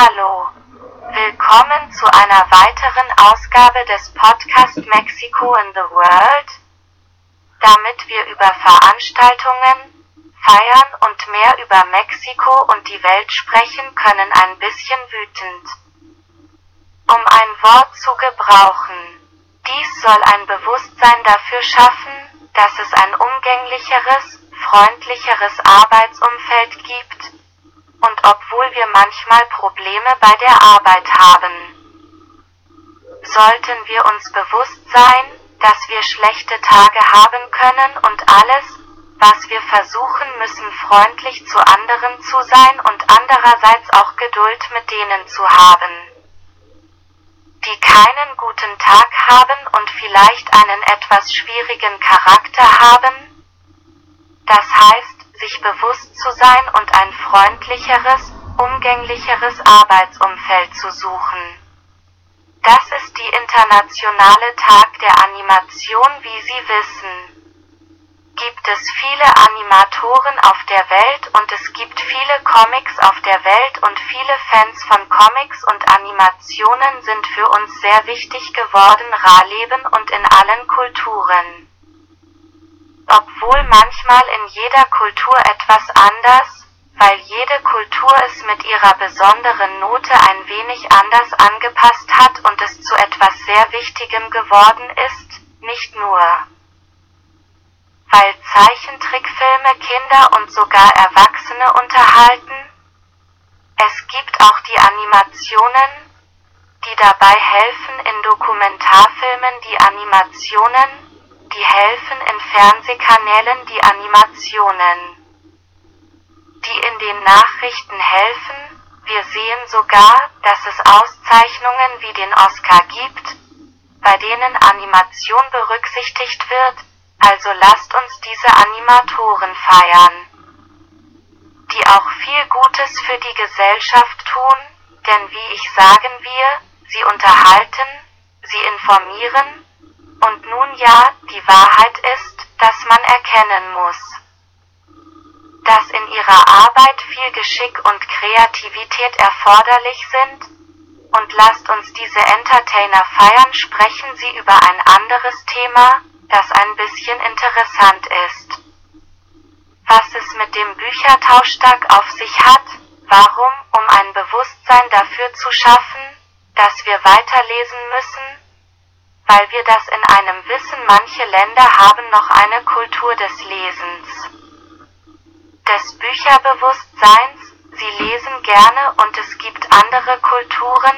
Hallo. Willkommen zu einer weiteren Ausgabe des Podcast Mexico in the World. Damit wir über Veranstaltungen, Feiern und mehr über Mexiko und die Welt sprechen können ein bisschen wütend. Um ein Wort zu gebrauchen. Dies soll ein Bewusstsein dafür schaffen, dass es ein umgänglicheres, freundlicheres Arbeitsumfeld gibt, und obwohl wir manchmal Probleme bei der Arbeit haben, sollten wir uns bewusst sein, dass wir schlechte Tage haben können und alles, was wir versuchen müssen freundlich zu anderen zu sein und andererseits auch Geduld mit denen zu haben, die keinen guten Tag haben und vielleicht einen etwas schwierigen Charakter haben, das heißt, sich bewusst zu sein und ein freundlicheres, umgänglicheres Arbeitsumfeld zu suchen. Das ist die internationale Tag der Animation, wie Sie wissen. Gibt es viele Animatoren auf der Welt und es gibt viele Comics auf der Welt und viele Fans von Comics und Animationen sind für uns sehr wichtig geworden, Ra-Leben und in allen Kulturen. Obwohl manchmal in jeder Kultur etwas anders, weil jede Kultur es mit ihrer besonderen Note ein wenig anders angepasst hat und es zu etwas sehr Wichtigem geworden ist, nicht nur. Weil Zeichentrickfilme Kinder und sogar Erwachsene unterhalten, es gibt auch die Animationen, die dabei helfen in Dokumentarfilmen die Animationen, die helfen in Fernsehkanälen die Animationen, die in den Nachrichten helfen, wir sehen sogar, dass es Auszeichnungen wie den Oscar gibt, bei denen Animation berücksichtigt wird, also lasst uns diese Animatoren feiern, die auch viel Gutes für die Gesellschaft tun, denn wie ich sagen wir, sie unterhalten, sie informieren, und nun ja, die Wahrheit ist, dass man erkennen muss, dass in ihrer Arbeit viel Geschick und Kreativität erforderlich sind, und lasst uns diese Entertainer feiern, sprechen sie über ein anderes Thema, das ein bisschen interessant ist. Was es mit dem Büchertauschtag auf sich hat, warum, um ein Bewusstsein dafür zu schaffen, dass wir weiterlesen müssen, weil wir das in einem wissen, manche Länder haben noch eine Kultur des Lesens, des Bücherbewusstseins, sie lesen gerne und es gibt andere Kulturen,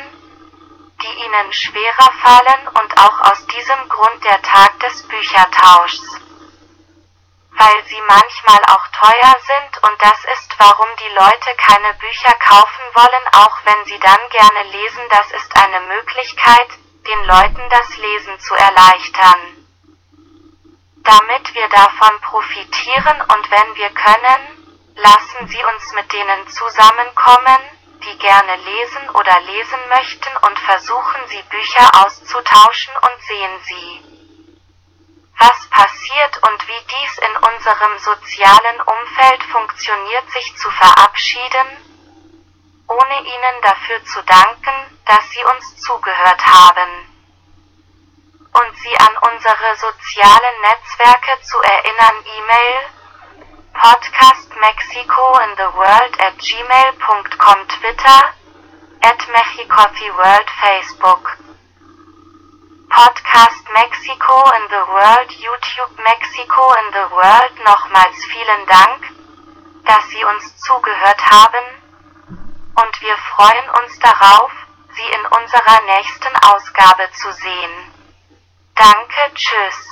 die ihnen schwerer fallen und auch aus diesem Grund der Tag des Büchertauschs. Weil sie manchmal auch teuer sind und das ist warum die Leute keine Bücher kaufen wollen, auch wenn sie dann gerne lesen, das ist eine Möglichkeit, den Leuten das Lesen zu erleichtern. Damit wir davon profitieren und wenn wir können, lassen Sie uns mit denen zusammenkommen, die gerne lesen oder lesen möchten und versuchen Sie Bücher auszutauschen und sehen Sie, was passiert und wie dies in unserem sozialen Umfeld funktioniert, sich zu verabschieden, ohne Ihnen dafür zu danken, dass Sie uns zugehört haben. Und Sie an unsere sozialen Netzwerke zu erinnern E-Mail Podcast Mexico in the World at gmail.com Twitter at Mexicoffee World Facebook Podcast Mexico in the World YouTube Mexico in the World Nochmals vielen Dank, dass Sie uns zugehört haben, freuen uns darauf, Sie in unserer nächsten Ausgabe zu sehen. Danke, tschüss.